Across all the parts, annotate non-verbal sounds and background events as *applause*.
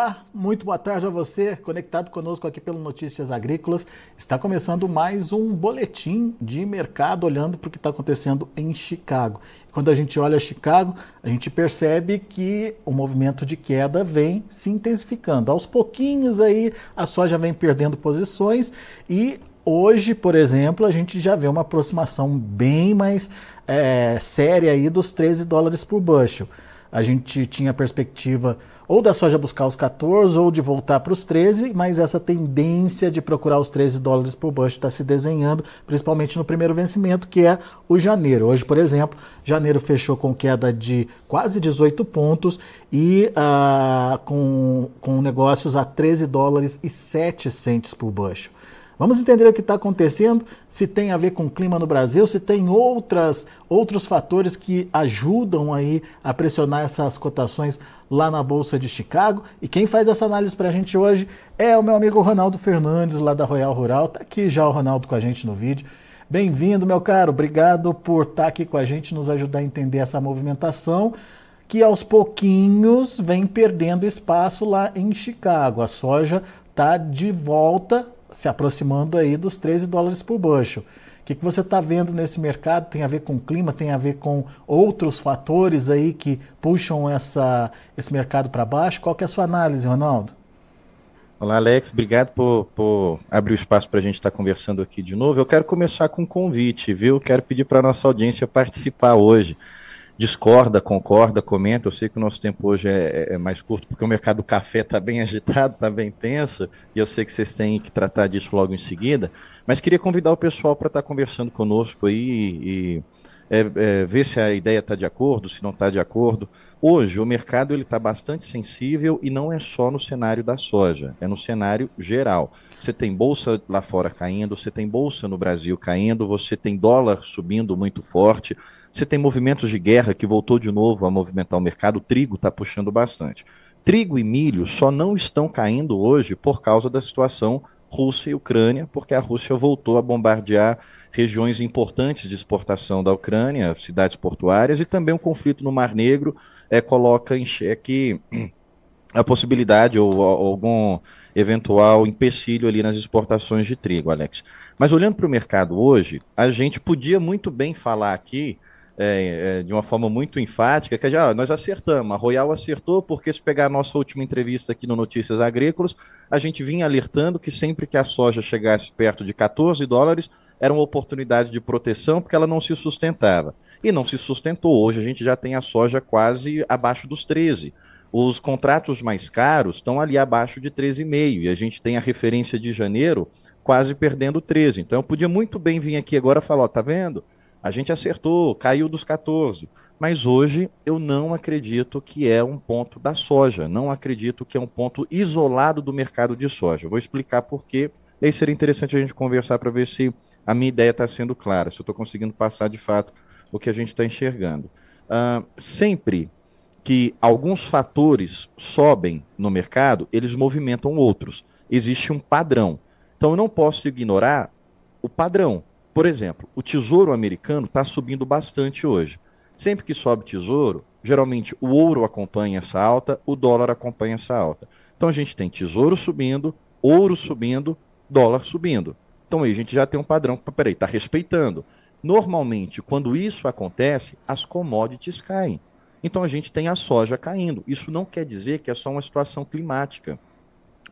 Olá, muito boa tarde a você, conectado conosco aqui pelo Notícias Agrícolas. Está começando mais um boletim de mercado olhando para o que está acontecendo em Chicago. Quando a gente olha Chicago, a gente percebe que o movimento de queda vem se intensificando. Aos pouquinhos aí a soja vem perdendo posições e hoje, por exemplo, a gente já vê uma aproximação bem mais é, séria aí dos 13 dólares por bushel. A gente tinha a perspectiva ou da soja buscar os 14 ou de voltar para os 13, mas essa tendência de procurar os 13 dólares por bushel está se desenhando, principalmente no primeiro vencimento, que é o janeiro. Hoje, por exemplo, janeiro fechou com queda de quase 18 pontos e uh, com, com negócios a 13 dólares e 7 centes por bushel. Vamos entender o que está acontecendo, se tem a ver com o clima no Brasil, se tem outras, outros fatores que ajudam aí a pressionar essas cotações lá na Bolsa de Chicago. E quem faz essa análise para a gente hoje é o meu amigo Ronaldo Fernandes, lá da Royal Rural. Está aqui já o Ronaldo com a gente no vídeo. Bem-vindo, meu caro. Obrigado por estar tá aqui com a gente, nos ajudar a entender essa movimentação que aos pouquinhos vem perdendo espaço lá em Chicago. A soja está de volta se aproximando aí dos 13 dólares por bushel. O que, que você está vendo nesse mercado? Tem a ver com clima, tem a ver com outros fatores aí que puxam essa, esse mercado para baixo? Qual que é a sua análise, Ronaldo? Olá, Alex. Obrigado por, por abrir o espaço para a gente estar tá conversando aqui de novo. Eu quero começar com um convite, viu? Quero pedir para a nossa audiência participar hoje discorda, concorda, comenta. Eu sei que o nosso tempo hoje é, é, é mais curto, porque o mercado do café está bem *laughs* agitado, está bem tenso, e eu sei que vocês têm que tratar disso logo em seguida. Mas queria convidar o pessoal para estar tá conversando conosco aí e, é, é, ver se a ideia está de acordo, se não está de acordo. Hoje, o mercado está bastante sensível e não é só no cenário da soja, é no cenário geral. Você tem bolsa lá fora caindo, você tem bolsa no Brasil caindo, você tem dólar subindo muito forte, você tem movimentos de guerra que voltou de novo a movimentar o mercado, o trigo está puxando bastante. Trigo e milho só não estão caindo hoje por causa da situação Rússia e Ucrânia, porque a Rússia voltou a bombardear regiões importantes de exportação da Ucrânia, cidades portuárias, e também o conflito no Mar Negro é, coloca em xeque *clears throat* a possibilidade ou, ou algum eventual empecilho ali nas exportações de trigo, Alex. Mas olhando para o mercado hoje, a gente podia muito bem falar aqui é, é, de uma forma muito enfática, que já nós acertamos, a Royal acertou, porque se pegar a nossa última entrevista aqui no Notícias Agrícolas, a gente vinha alertando que sempre que a soja chegasse perto de 14 dólares, era uma oportunidade de proteção, porque ela não se sustentava. E não se sustentou. Hoje a gente já tem a soja quase abaixo dos 13. Os contratos mais caros estão ali abaixo de 13,5 e a gente tem a referência de janeiro quase perdendo 13. Então eu podia muito bem vir aqui agora e falar, ó, tá vendo? A gente acertou, caiu dos 14. Mas hoje eu não acredito que é um ponto da soja, não acredito que é um ponto isolado do mercado de soja. Vou explicar por quê. E aí seria interessante a gente conversar para ver se a minha ideia está sendo clara, se eu estou conseguindo passar de fato o que a gente está enxergando. Uh, sempre que alguns fatores sobem no mercado, eles movimentam outros. Existe um padrão. Então eu não posso ignorar o padrão. Por exemplo, o tesouro americano está subindo bastante hoje. Sempre que sobe tesouro, geralmente o ouro acompanha essa alta, o dólar acompanha essa alta. Então a gente tem tesouro subindo, ouro subindo, dólar subindo. Então aí a gente já tem um padrão. Peraí, está respeitando. Normalmente, quando isso acontece, as commodities caem. Então a gente tem a soja caindo. Isso não quer dizer que é só uma situação climática,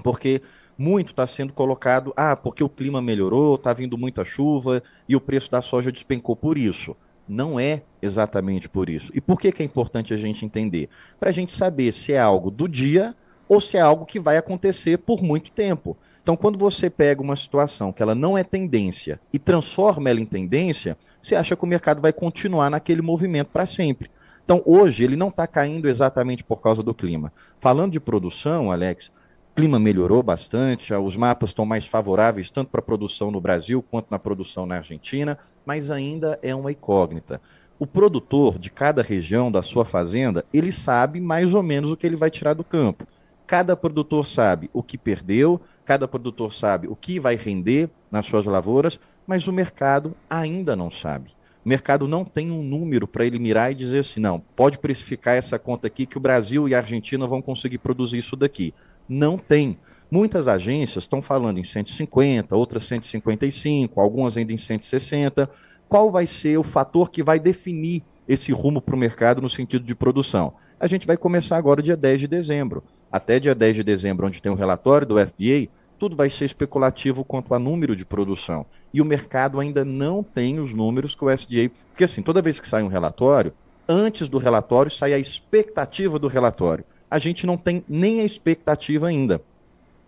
porque muito está sendo colocado, ah, porque o clima melhorou, está vindo muita chuva e o preço da soja despencou por isso. Não é exatamente por isso. E por que, que é importante a gente entender? Para a gente saber se é algo do dia ou se é algo que vai acontecer por muito tempo. Então, quando você pega uma situação que ela não é tendência e transforma ela em tendência, você acha que o mercado vai continuar naquele movimento para sempre. Então, hoje, ele não está caindo exatamente por causa do clima. Falando de produção, Alex, clima melhorou bastante, os mapas estão mais favoráveis tanto para a produção no Brasil quanto na produção na Argentina, mas ainda é uma incógnita. O produtor de cada região da sua fazenda, ele sabe mais ou menos o que ele vai tirar do campo. Cada produtor sabe o que perdeu, cada produtor sabe o que vai render nas suas lavouras, mas o mercado ainda não sabe. O mercado não tem um número para ele mirar e dizer assim, não, pode precificar essa conta aqui que o Brasil e a Argentina vão conseguir produzir isso daqui. Não tem. Muitas agências estão falando em 150, outras 155, algumas ainda em 160. Qual vai ser o fator que vai definir esse rumo para o mercado no sentido de produção? A gente vai começar agora dia 10 de dezembro. Até dia 10 de dezembro, onde tem o um relatório do FDA, tudo vai ser especulativo quanto a número de produção. E o mercado ainda não tem os números que o SDA. Porque, assim, toda vez que sai um relatório, antes do relatório sai a expectativa do relatório. A gente não tem nem a expectativa ainda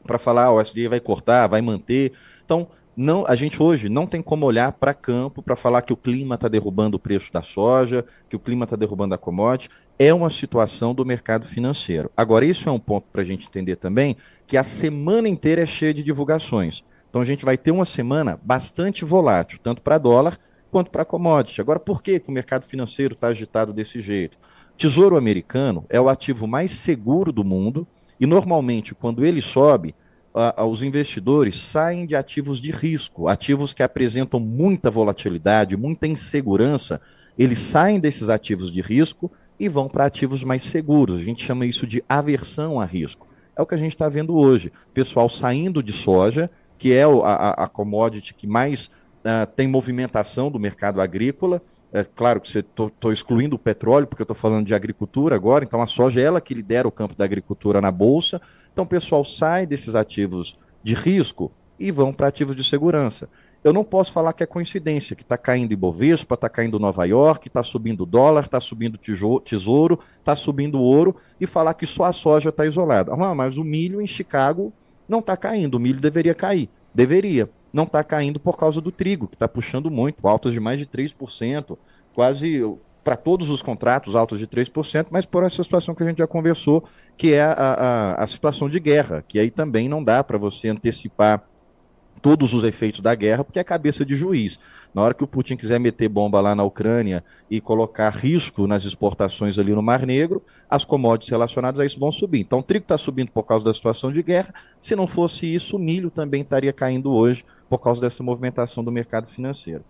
para falar, ah, o SDA vai cortar, vai manter. Então, não, a gente hoje não tem como olhar para campo para falar que o clima está derrubando o preço da soja, que o clima está derrubando a commodity. É uma situação do mercado financeiro. Agora, isso é um ponto para a gente entender também, que a semana inteira é cheia de divulgações. Então, a gente vai ter uma semana bastante volátil, tanto para dólar quanto para commodity. Agora, por que, que o mercado financeiro está agitado desse jeito? Tesouro americano é o ativo mais seguro do mundo e, normalmente, quando ele sobe, uh, os investidores saem de ativos de risco, ativos que apresentam muita volatilidade, muita insegurança, eles saem desses ativos de risco e vão para ativos mais seguros. A gente chama isso de aversão a risco. É o que a gente está vendo hoje. Pessoal saindo de soja, que é a, a commodity que mais uh, tem movimentação do mercado agrícola. É claro que estou excluindo o petróleo, porque eu estou falando de agricultura agora, então a soja é ela que lidera o campo da agricultura na Bolsa. Então o pessoal sai desses ativos de risco e vão para ativos de segurança. Eu não posso falar que é coincidência, que está caindo Ibovespa, está caindo Nova York, está subindo dólar, está subindo tesouro, está subindo ouro, e falar que só a soja está isolada. Ah, mas o milho em Chicago não está caindo, o milho deveria cair. Deveria. Não está caindo por causa do trigo, que está puxando muito, altas de mais de 3%, quase para todos os contratos altos de 3%, mas por essa situação que a gente já conversou, que é a, a, a situação de guerra, que aí também não dá para você antecipar todos os efeitos da guerra, porque é cabeça de juiz. Na hora que o Putin quiser meter bomba lá na Ucrânia e colocar risco nas exportações ali no Mar Negro, as commodities relacionadas a isso vão subir. Então, o trigo está subindo por causa da situação de guerra. Se não fosse isso, o milho também estaria caindo hoje por causa dessa movimentação do mercado financeiro.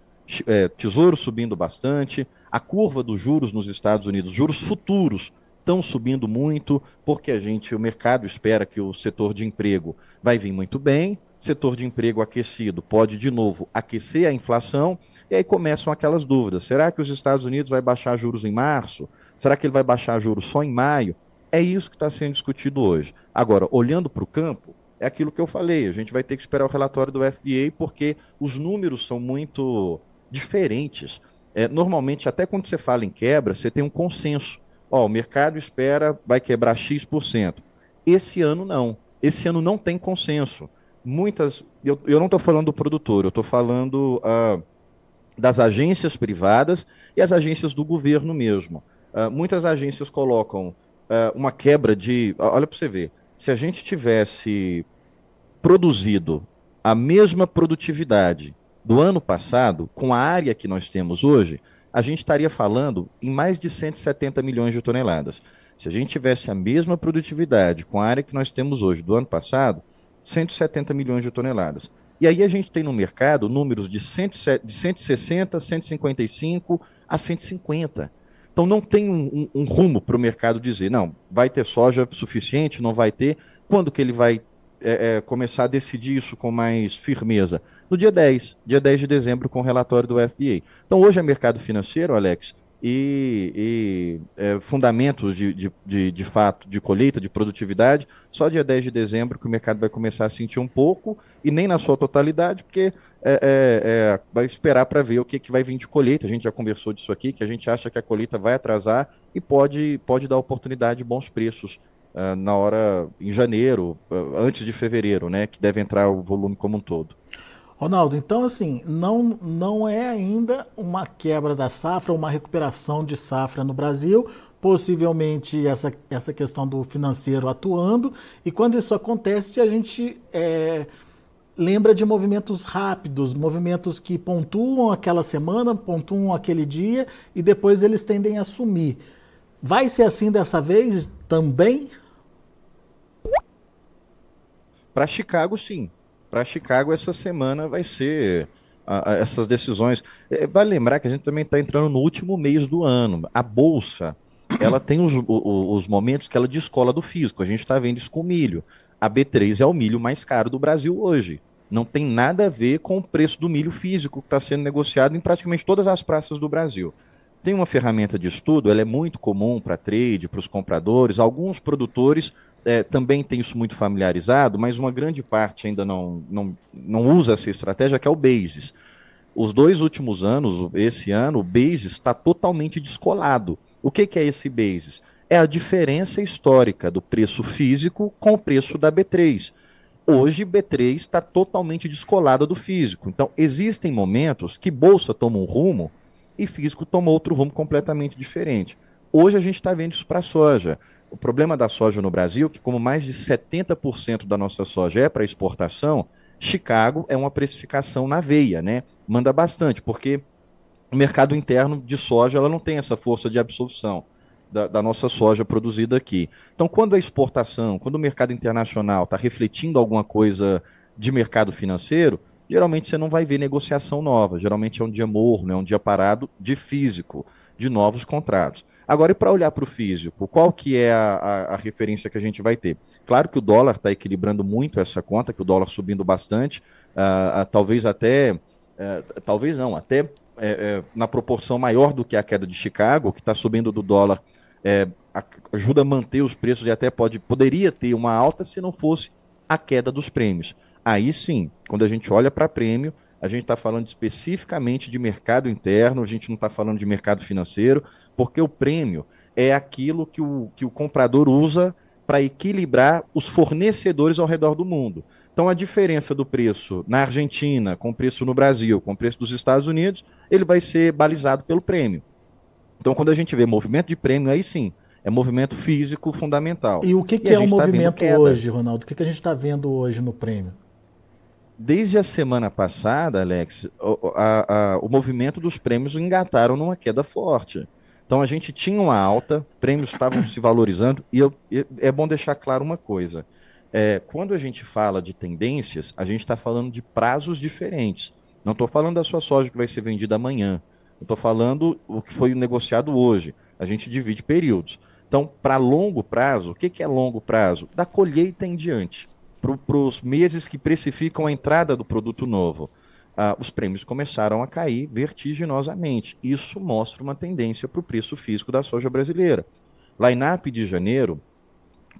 É, tesouro subindo bastante, a curva dos juros nos Estados Unidos, juros futuros, estão subindo muito, porque a gente, o mercado espera que o setor de emprego vai vir muito bem, setor de emprego aquecido pode de novo aquecer a inflação, e aí começam aquelas dúvidas. Será que os Estados Unidos vai baixar juros em março? Será que ele vai baixar juros só em maio? É isso que está sendo discutido hoje. Agora, olhando para o campo, é aquilo que eu falei, a gente vai ter que esperar o relatório do FDA, porque os números são muito diferentes. É, normalmente, até quando você fala em quebra, você tem um consenso. Ó, o mercado espera, vai quebrar X%. Esse ano não. Esse ano não tem consenso muitas. Eu, eu não estou falando do produtor, eu estou falando uh, das agências privadas e as agências do governo mesmo. Uh, muitas agências colocam uh, uma quebra de. Olha para você ver. Se a gente tivesse produzido a mesma produtividade do ano passado, com a área que nós temos hoje, a gente estaria falando em mais de 170 milhões de toneladas. Se a gente tivesse a mesma produtividade com a área que nós temos hoje do ano passado, 170 milhões de toneladas. E aí a gente tem no mercado números de, 107, de 160, 155 a 150. Então não tem um, um, um rumo para o mercado dizer, não, vai ter soja suficiente, não vai ter. Quando que ele vai é, é, começar a decidir isso com mais firmeza? No dia 10, dia 10 de dezembro, com o relatório do FDA. Então hoje é mercado financeiro, Alex, e, e é, fundamentos de, de, de, de, fato de colheita, de produtividade, só dia 10 de dezembro que o mercado vai começar a sentir um pouco, e nem na sua totalidade, porque é, é, é vai esperar para ver o que, que vai vir de colheita. A gente já conversou disso aqui, que a gente acha que a colheita vai atrasar e pode, pode dar oportunidade de bons preços uh, na hora, em janeiro, uh, antes de fevereiro, né, que deve entrar o volume como um todo. Ronaldo, então assim, não, não é ainda uma quebra da safra, uma recuperação de safra no Brasil, possivelmente essa, essa questão do financeiro atuando, e quando isso acontece, a gente é, lembra de movimentos rápidos, movimentos que pontuam aquela semana, pontuam aquele dia, e depois eles tendem a sumir. Vai ser assim dessa vez também? Para Chicago, sim para Chicago essa semana vai ser a, a, essas decisões. É, vale lembrar que a gente também está entrando no último mês do ano. A bolsa ela tem os, os, os, momentos que ela descola do físico. A gente está vendo isso com milho. a B3 é o milho mais caro do Brasil hoje. Não tem nada a ver com o preço do milho físico que está sendo negociado em praticamente todas as praças do Brasil. Tem uma ferramenta de estudo, ela é muito comum para trade, para os compradores. Alguns produtores é, também têm isso muito familiarizado, mas uma grande parte ainda não, não, não usa essa estratégia, que é o Basis. Os dois últimos anos, esse ano, o Basis está totalmente descolado. O que, que é esse Basis? É a diferença histórica do preço físico com o preço da B3. Hoje, B3 está totalmente descolada do físico. Então, existem momentos que bolsa toma um rumo e físico toma outro rumo completamente diferente. Hoje a gente está vendo isso para a soja. O problema da soja no Brasil, que como mais de 70% da nossa soja é para exportação, Chicago é uma precificação na veia, né? Manda bastante, porque o mercado interno de soja ela não tem essa força de absorção da, da nossa soja produzida aqui. Então, quando a exportação, quando o mercado internacional está refletindo alguma coisa de mercado financeiro, geralmente você não vai ver negociação nova. Geralmente é um dia morno, é um dia parado de físico, de novos contratos. Agora, e para olhar para o físico, qual que é a, a, a, referência que a gente vai ter? Claro que o dólar está equilibrando muito essa conta, que o dólar subindo bastante, uh, uh, talvez até, uh, talvez não, até é, na proporção maior do que a queda de Chicago, que está subindo do dólar, ajuda a manter os preços e até pode, poderia ter uma alta se não fosse a queda dos prêmios. Aí sim, quando a gente olha para prêmio, a gente está falando especificamente de mercado interno, a gente não está falando de mercado financeiro, porque o prêmio é aquilo que o, que o comprador usa para equilibrar os fornecedores ao redor do mundo. Então, a diferença do preço na Argentina com o preço no Brasil, com o preço dos Estados Unidos, ele vai ser balizado pelo prêmio. Então, quando a gente vê movimento de prêmio, aí sim, é movimento físico fundamental. E o que, que é o tá movimento hoje, Ronaldo? O que, que a gente está vendo hoje no prêmio? Desde a semana passada, Alex, o, a, a, o movimento dos prêmios engataram numa queda forte. Então a gente tinha uma alta, prêmios estavam se valorizando, e, eu, e é bom deixar claro uma coisa. É, quando a gente fala de tendências, a gente está falando de prazos diferentes. Não estou falando da sua soja que vai ser vendida amanhã. Estou falando o que foi negociado hoje. A gente divide períodos. Então, para longo prazo, o que, que é longo prazo? Da colheita em diante para os meses que precificam a entrada do produto novo. Ah, os prêmios começaram a cair vertiginosamente. Isso mostra uma tendência para o preço físico da soja brasileira. Line-up de janeiro,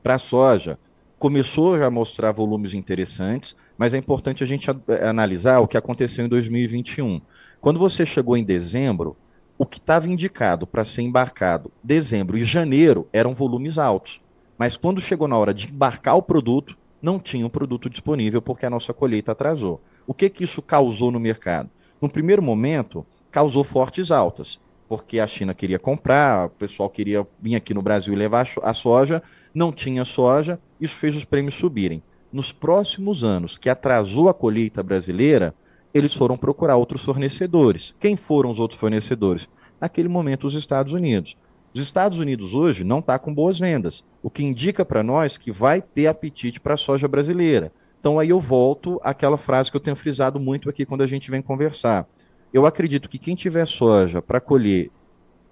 para a soja, começou já a mostrar volumes interessantes, mas é importante a gente analisar o que aconteceu em 2021. Quando você chegou em dezembro, o que estava indicado para ser embarcado dezembro e janeiro eram volumes altos. Mas quando chegou na hora de embarcar o produto, não tinha o produto disponível porque a nossa colheita atrasou. O que, que isso causou no mercado? No primeiro momento, causou fortes altas, porque a China queria comprar, o pessoal queria vir aqui no Brasil e levar a soja, não tinha soja, isso fez os prêmios subirem. Nos próximos anos, que atrasou a colheita brasileira, eles foram procurar outros fornecedores. Quem foram os outros fornecedores? Naquele momento, os Estados Unidos. Os Estados Unidos hoje não está com boas vendas, o que indica para nós que vai ter apetite para a soja brasileira. Então aí eu volto àquela frase que eu tenho frisado muito aqui quando a gente vem conversar. Eu acredito que quem tiver soja para colher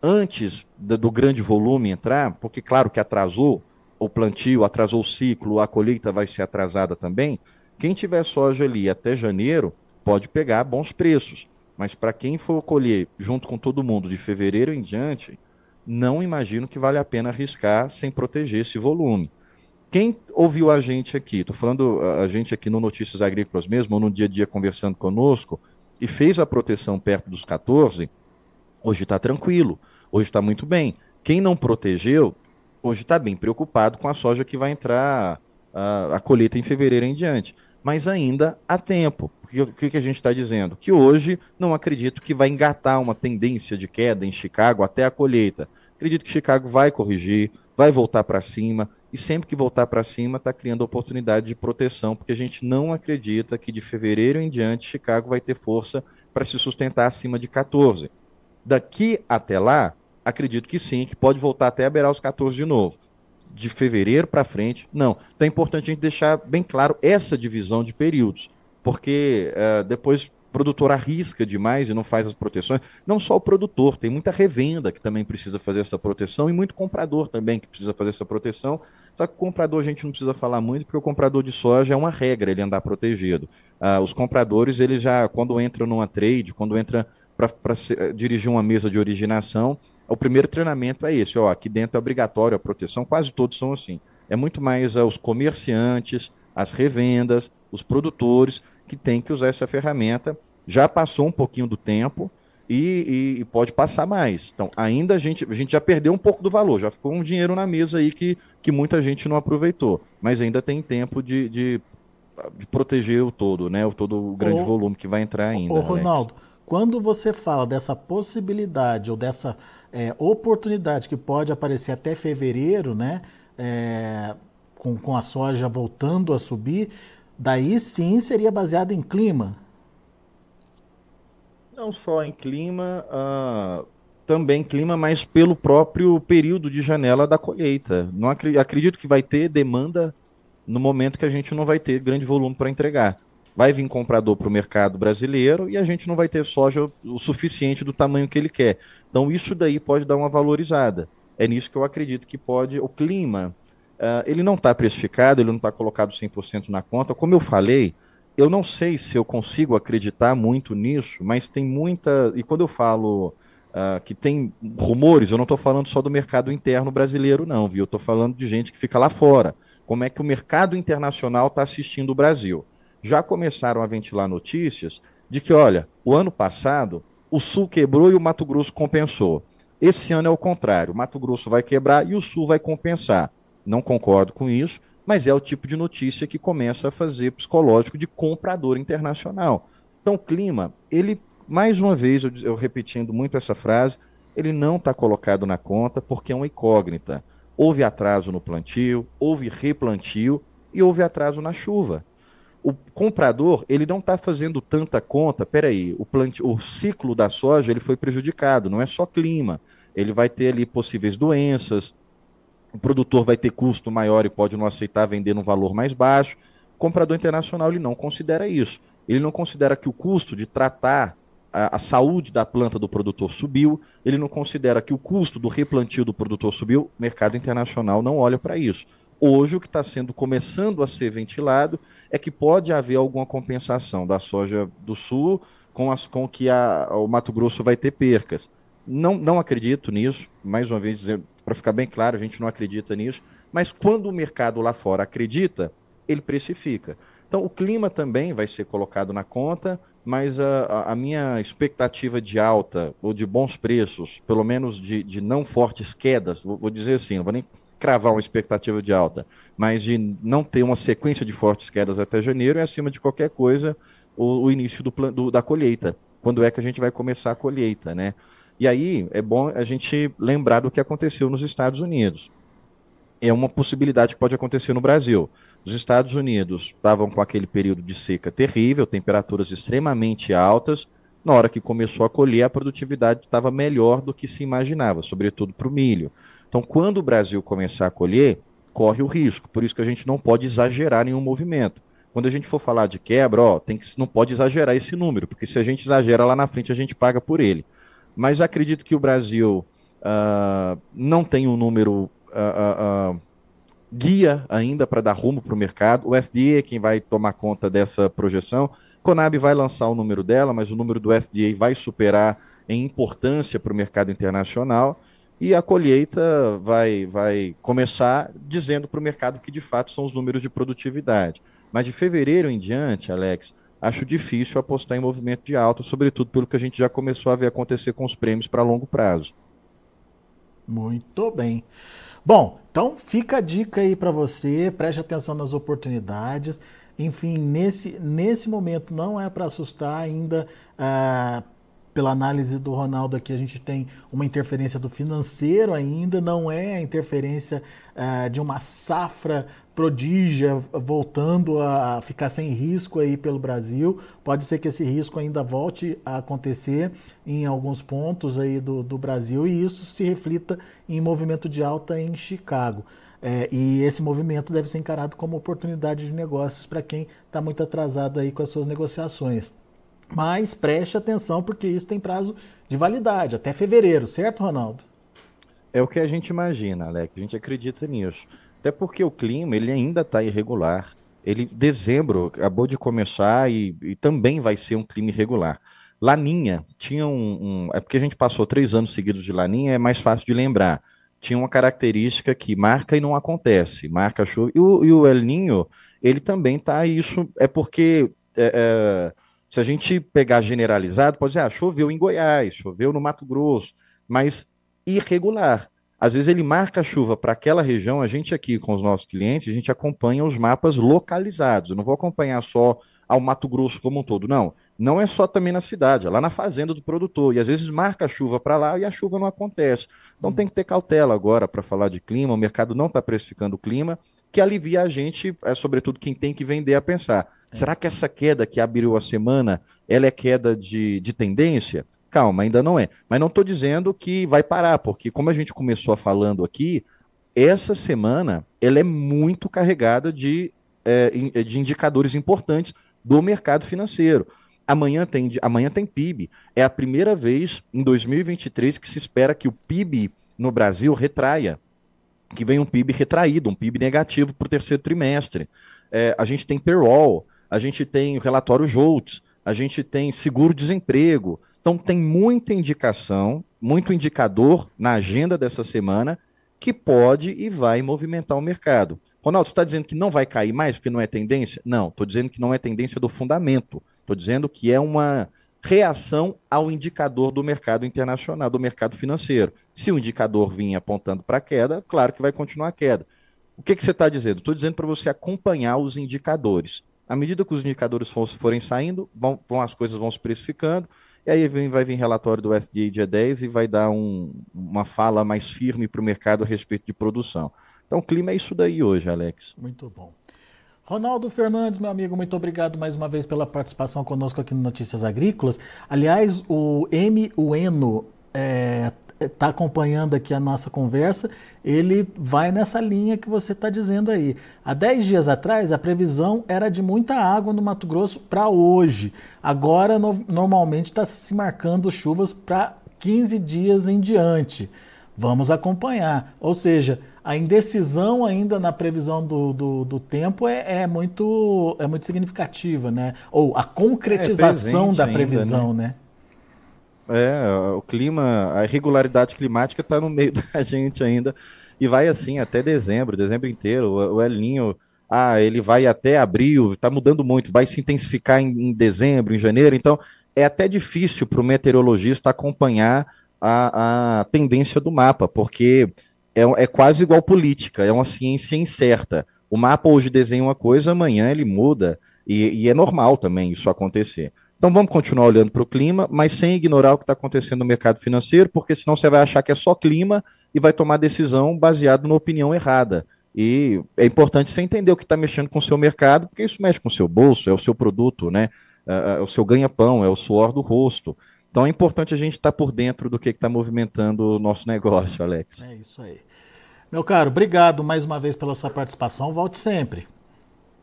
antes do grande volume entrar, porque claro que atrasou o plantio, atrasou o ciclo, a colheita vai ser atrasada também. Quem tiver soja ali até janeiro pode pegar bons preços, mas para quem for colher junto com todo mundo de fevereiro em diante, não imagino que vale a pena arriscar sem proteger esse volume. Quem ouviu a gente aqui, estou falando a gente aqui no Notícias Agrícolas mesmo, ou no dia a dia conversando conosco, e fez a proteção perto dos 14, hoje está tranquilo, hoje está muito bem. Quem não protegeu, hoje está bem preocupado com a soja que vai entrar a, a colheita em fevereiro em diante. Mas ainda há tempo. O que, que a gente está dizendo? Que hoje não acredito que vai engatar uma tendência de queda em Chicago até a colheita. Acredito que Chicago vai corrigir, vai voltar para cima, e sempre que voltar para cima está criando oportunidade de proteção, porque a gente não acredita que de fevereiro em diante Chicago vai ter força para se sustentar acima de 14. Daqui até lá, acredito que sim, que pode voltar até a beirar os 14 de novo. De fevereiro para frente, não. Então é importante a gente deixar bem claro essa divisão de períodos, porque uh, depois produtor arrisca demais e não faz as proteções. Não só o produtor, tem muita revenda que também precisa fazer essa proteção e muito comprador também que precisa fazer essa proteção. Só que o comprador a gente não precisa falar muito, porque o comprador de soja é uma regra ele andar protegido. Ah, os compradores, eles já, quando entram numa trade, quando entra para eh, dirigir uma mesa de originação, o primeiro treinamento é esse, ó, aqui dentro é obrigatório a proteção, quase todos são assim. É muito mais uh, os comerciantes, as revendas, os produtores que têm que usar essa ferramenta. Já passou um pouquinho do tempo e, e, e, pode passar mais. Então, ainda a gente, a gente já perdeu um pouco do valor, já ficou um dinheiro na mesa aí que, que muita gente não aproveitou. Mas ainda tem tempo de, de, de proteger o todo, né? O todo o grande ô, volume que vai entrar ainda. Ô, Ronaldo, quando você fala dessa possibilidade ou dessa é, oportunidade que pode aparecer até fevereiro, né? É, com, com a soja voltando a subir, daí sim seria baseado em clima. Não só em clima, uh, também clima, mas pelo próprio período de janela da colheita. Não acredito, que vai ter demanda no momento que a gente não vai ter grande volume para entregar. Vai vir comprador para o mercado brasileiro e a gente não vai ter soja o suficiente do tamanho que ele quer. Então isso daí pode dar uma valorizada. É nisso que eu acredito que pode. O clima, uh, ele não está precificado, ele não está colocado 100% na conta. Como eu falei, eu não sei se eu consigo acreditar muito nisso, mas tem muita. E quando eu falo uh, que tem rumores, eu não estou falando só do mercado interno brasileiro, não, viu? Eu estou falando de gente que fica lá fora. Como é que o mercado internacional está assistindo o Brasil? Já começaram a ventilar notícias de que, olha, o ano passado o Sul quebrou e o Mato Grosso compensou. Esse ano é o contrário. O Mato Grosso vai quebrar e o Sul vai compensar. Não concordo com isso, mas é o tipo de notícia que começa a fazer psicológico de comprador internacional. Então, o clima, ele, mais uma vez, eu, eu repetindo muito essa frase, ele não está colocado na conta porque é uma incógnita. Houve atraso no plantio, houve replantio e houve atraso na chuva o comprador ele não está fazendo tanta conta. Peraí, o, plantio, o ciclo da soja ele foi prejudicado, não é só clima. Ele vai ter ali possíveis doenças, o produtor vai ter custo maior e pode não aceitar vender num valor mais baixo. O comprador internacional ele não considera isso. Ele não considera que o custo de tratar a, a, saúde da planta do produtor subiu, ele não considera que o custo do replantio do produtor subiu, o mercado internacional não olha para isso. Hoje, o que está sendo começando a ser ventilado é que pode haver alguma compensação da soja do sul com, as, com que a, o Mato Grosso vai ter percas. Não, não acredito nisso, mais uma vez, para ficar bem claro, a gente não acredita nisso, mas quando o mercado lá fora acredita, ele precifica. Então, o clima também vai ser colocado na conta, mas a, a minha expectativa de alta ou de bons preços, pelo menos de, de não fortes quedas, vou, vou dizer assim, não vou nem cravar uma expectativa de alta, mas de não ter uma sequência de fortes quedas até janeiro, é acima de qualquer coisa o, o início do, do, da colheita. Quando é que a gente vai começar a colheita, né? E aí é bom a gente lembrar do que aconteceu nos Estados Unidos. É uma possibilidade que pode acontecer no Brasil. Os Estados Unidos estavam com aquele período de seca terrível, temperaturas extremamente altas. Na hora que começou a colher, a produtividade estava melhor do que se imaginava, sobretudo para o milho. Então, quando o Brasil começar a colher, corre o risco. Por isso que a gente não pode exagerar nenhum movimento. Quando a gente for falar de quebra, ó, tem que, não pode exagerar esse número, porque se a gente exagera lá na frente, a gente paga por ele. Mas acredito que o Brasil uh, não tem um número uh, uh, guia ainda para dar rumo para o mercado. O FDA é quem vai tomar conta dessa projeção. Conab vai lançar o número dela, mas o número do FDA vai superar em importância para o mercado internacional e a colheita vai, vai começar dizendo para o mercado que de fato são os números de produtividade. Mas de fevereiro em diante, Alex, acho difícil apostar em movimento de alta, sobretudo pelo que a gente já começou a ver acontecer com os prêmios para longo prazo. Muito bem. Bom, então fica a dica aí para você, preste atenção nas oportunidades. Enfim, nesse, nesse momento não é para assustar ainda. Uh, pela análise do Ronaldo aqui, a gente tem uma interferência do financeiro ainda, não é a interferência uh, de uma safra prodígia voltando a ficar sem risco aí pelo Brasil. Pode ser que esse risco ainda volte a acontecer em alguns pontos aí do, do Brasil e isso se reflita em movimento de alta em Chicago. É, e esse movimento deve ser encarado como oportunidade de negócios para quem está muito atrasado aí com as suas negociações. Mas preste atenção porque isso tem prazo de validade, até fevereiro, certo, Ronaldo? É o que a gente imagina, Alex. A gente acredita nisso. Até porque o clima ele ainda está irregular. Ele dezembro acabou de começar e, e, também vai ser um clima irregular. Laninha tinha um, um, é porque a gente passou três anos seguidos de Laninha é mais fácil de lembrar. Tinha uma característica que marca e não acontece, marca chuva. E o, e o El Ninho ele também tá isso é porque é, é, se a gente pegar generalizado pode dizer ah, choveu em Goiás, choveu no Mato Grosso, mas irregular. Às vezes ele marca a chuva para aquela região, a gente aqui com os nossos clientes, a gente acompanha os mapas localizados. Eu não vou acompanhar só ao Mato Grosso como um todo, não. Não é só também na cidade, é lá na fazenda do produtor. E às vezes marca a chuva para lá e a chuva não acontece. Então tem que ter cautela agora para falar de clima. O mercado não está precificando o clima, que alivia a gente, é, sobretudo quem tem que vender, a pensar: é. será que essa queda que abriu a semana ela é queda de, de tendência? Calma, ainda não é. Mas não estou dizendo que vai parar, porque como a gente começou falando aqui, essa semana ela é muito carregada de, é, de indicadores importantes do mercado financeiro. Amanhã tem, amanhã tem PIB. É a primeira vez em 2023 que se espera que o PIB no Brasil retraia, que vem um PIB retraído, um PIB negativo para o terceiro trimestre. É, a gente tem payroll, a gente tem relatório JOLTS, a gente tem seguro-desemprego, então tem muita indicação, muito indicador na agenda dessa semana que pode e vai movimentar o mercado. Ronaldo, você está dizendo que não vai cair mais porque não é tendência? Não, estou dizendo que não é tendência do fundamento. Estou dizendo que é uma reação ao indicador do mercado internacional, do mercado financeiro. Se o indicador vinha apontando para queda, claro que vai continuar a queda. O que, que você está dizendo? Estou dizendo para você acompanhar os indicadores. À medida que os indicadores forem saindo, vão, vão, as coisas vão se precificando. E aí vem, vai vir relatório do SDA dia 10 e vai dar um, uma fala mais firme para o mercado a respeito de produção. Então o clima é isso daí hoje, Alex. Muito bom. Ronaldo Fernandes, meu amigo, muito obrigado mais uma vez pela participação conosco aqui no Notícias Agrícolas. Aliás, o M. Ueno é, está acompanhando aqui a nossa conversa, ele vai nessa linha que você está dizendo aí. Há 10 dias atrás, a previsão era de muita água no Mato Grosso para hoje. Agora, no, normalmente, está se marcando chuvas para 15 dias em diante. Vamos acompanhar. Ou seja, a indecisão ainda na previsão do, do, do tempo é, é, muito, é muito significativa, né? Ou a concretização é da previsão, ainda, né? né? É, o clima, a irregularidade climática está no meio *laughs* da gente ainda e vai assim até dezembro, dezembro inteiro. O, o El Ninho, ah, ele vai até abril, está mudando muito, vai se intensificar em, em, dezembro, em janeiro. Então, é até difícil para o meteorologista acompanhar a, a tendência do mapa, porque é, é quase igual política, é uma ciência incerta. O mapa hoje desenha uma coisa, amanhã ele muda, e, e é normal também isso acontecer. Então vamos continuar olhando para o clima, mas sem ignorar o que está acontecendo no mercado financeiro, porque senão você vai achar que é só clima e vai tomar decisão baseado na opinião errada. E é importante você entender o que está mexendo com o seu mercado, porque isso mexe com o seu bolso, é o seu produto, né? É, é o seu ganha-pão, é o suor do rosto. Então é importante a gente estar tá por dentro do que está movimentando o nosso negócio, Alex. É isso aí. Meu caro, obrigado mais uma vez pela sua participação. Volte sempre.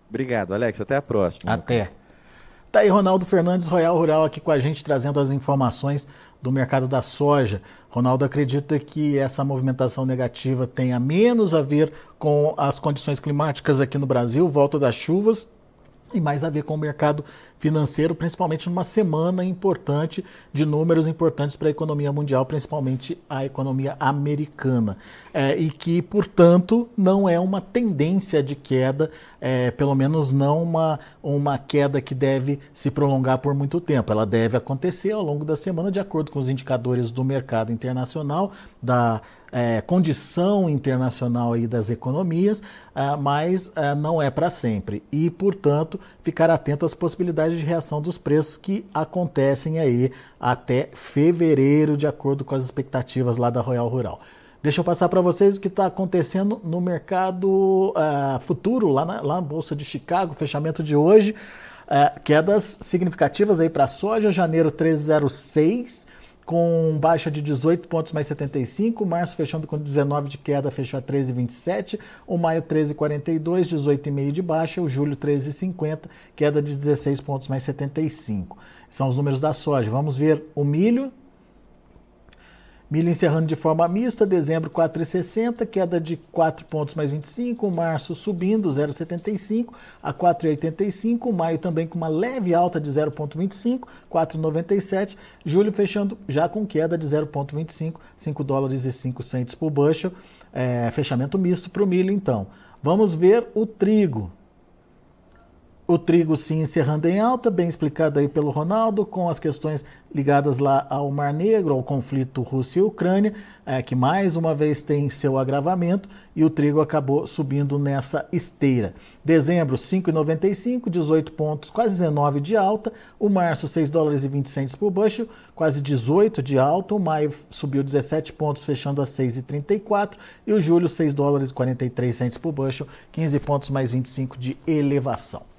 Obrigado, Alex. Até a próxima. Até. Tá aí Ronaldo Fernandes, Royal Rural, aqui com a gente, trazendo as informações do mercado da soja. Ronaldo acredita que essa movimentação negativa tenha menos a ver com as condições climáticas aqui no Brasil, volta das chuvas, e mais a ver com o mercado financeiro, principalmente numa semana importante de números importantes para a economia mundial, principalmente a economia americana. É, e que, portanto, não é uma tendência de queda, é, pelo menos não uma, uma queda que deve se prolongar por muito tempo. Ela deve acontecer ao longo da semana, de acordo com os indicadores do mercado internacional, da é, condição internacional aí das economias, uh, mas uh, não é para sempre. E, portanto, ficar atento às possibilidades de reação dos preços que acontecem aí até fevereiro, de acordo com as expectativas lá da Royal Rural. Deixa eu passar para vocês o que está acontecendo no mercado uh, futuro, lá na, lá na Bolsa de Chicago, fechamento de hoje. Quedas significativas aí para a soja, janeiro 306, com baixa de 18 pontos mais 75, março fechando com 19 de queda, fechou a 13,27, o maio 13,42, 18,5 de baixa, o julho 13,50, queda de 16 pontos mais 75. São os números da soja. Vamos ver o milho, Milho encerrando de forma mista, dezembro 4,60, queda de 4 pontos mais 25, março subindo 0,75 a 4,85, maio também com uma leve alta de 0,25, 4,97, julho fechando já com queda de 0,25, 5 dólares e 5 centos por bushel, é, fechamento misto para o milho então. Vamos ver o trigo. O trigo sim encerrando em alta, bem explicado aí pelo Ronaldo, com as questões ligadas lá ao Mar Negro, ao conflito Rússia e Ucrânia, é, que mais uma vez tem seu agravamento e o trigo acabou subindo nessa esteira. Dezembro 5,95, 18 pontos, quase 19 de alta. O março 6 dólares e 20 centos por bushel, quase 18 de alta. O maio subiu 17 pontos, fechando a 6,34 e o julho 6 dólares e 43 centos por bushel, 15 pontos mais 25 de elevação.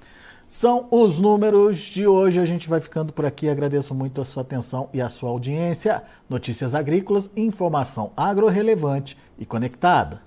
São os números de hoje. A gente vai ficando por aqui. Agradeço muito a sua atenção e a sua audiência. Notícias agrícolas, informação agro-relevante e conectada.